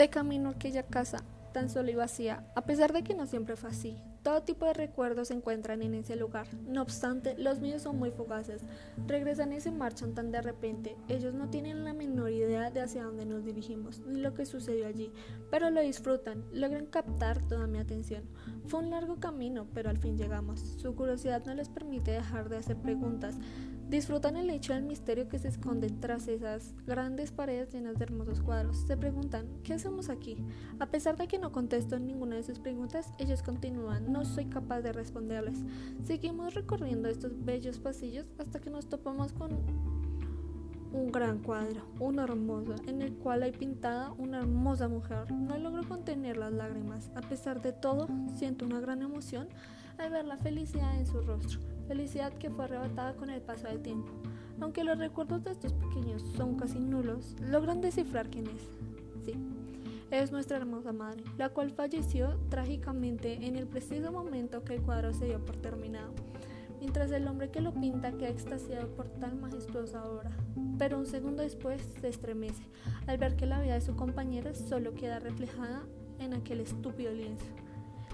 De camino a aquella casa, tan sola y vacía, a pesar de que no siempre fue así. Todo tipo de recuerdos se encuentran en ese lugar. No obstante, los míos son muy fugaces. Regresan y se marchan tan de repente. Ellos no tienen la menor idea de hacia dónde nos dirigimos, ni lo que sucedió allí, pero lo disfrutan, logran captar toda mi atención. Fue un largo camino, pero al fin llegamos. Su curiosidad no les permite dejar de hacer preguntas. Disfrutan el hecho del misterio que se esconde tras esas grandes paredes llenas de hermosos cuadros. Se preguntan, ¿qué hacemos aquí? A pesar de que no contesto ninguna de sus preguntas, ellos continúan, no soy capaz de responderles. Seguimos recorriendo estos bellos pasillos hasta que nos topamos con un gran cuadro, uno hermoso, en el cual hay pintada una hermosa mujer. No logro contener las lágrimas. A pesar de todo, siento una gran emoción al ver la felicidad en su rostro felicidad que fue arrebatada con el paso del tiempo. Aunque los recuerdos de estos pequeños son casi nulos, logran descifrar quién es. Sí, es nuestra hermosa madre, la cual falleció trágicamente en el preciso momento que el cuadro se dio por terminado, mientras el hombre que lo pinta queda extasiado por tan majestuosa obra. Pero un segundo después se estremece al ver que la vida de su compañera solo queda reflejada en aquel estúpido lienzo.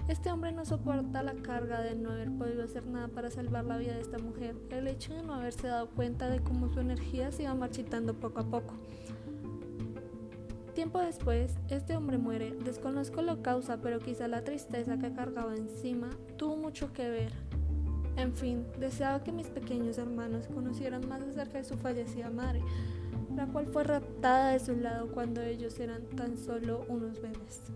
Este hombre no soporta la carga de no haber podido hacer nada para salvar la vida de esta mujer, el hecho de no haberse dado cuenta de cómo su energía se iba marchitando poco a poco. Tiempo después, este hombre muere. Desconozco la causa, pero quizá la tristeza que cargaba encima tuvo mucho que ver. En fin, deseaba que mis pequeños hermanos conocieran más acerca de su fallecida madre, la cual fue raptada de su lado cuando ellos eran tan solo unos bebés.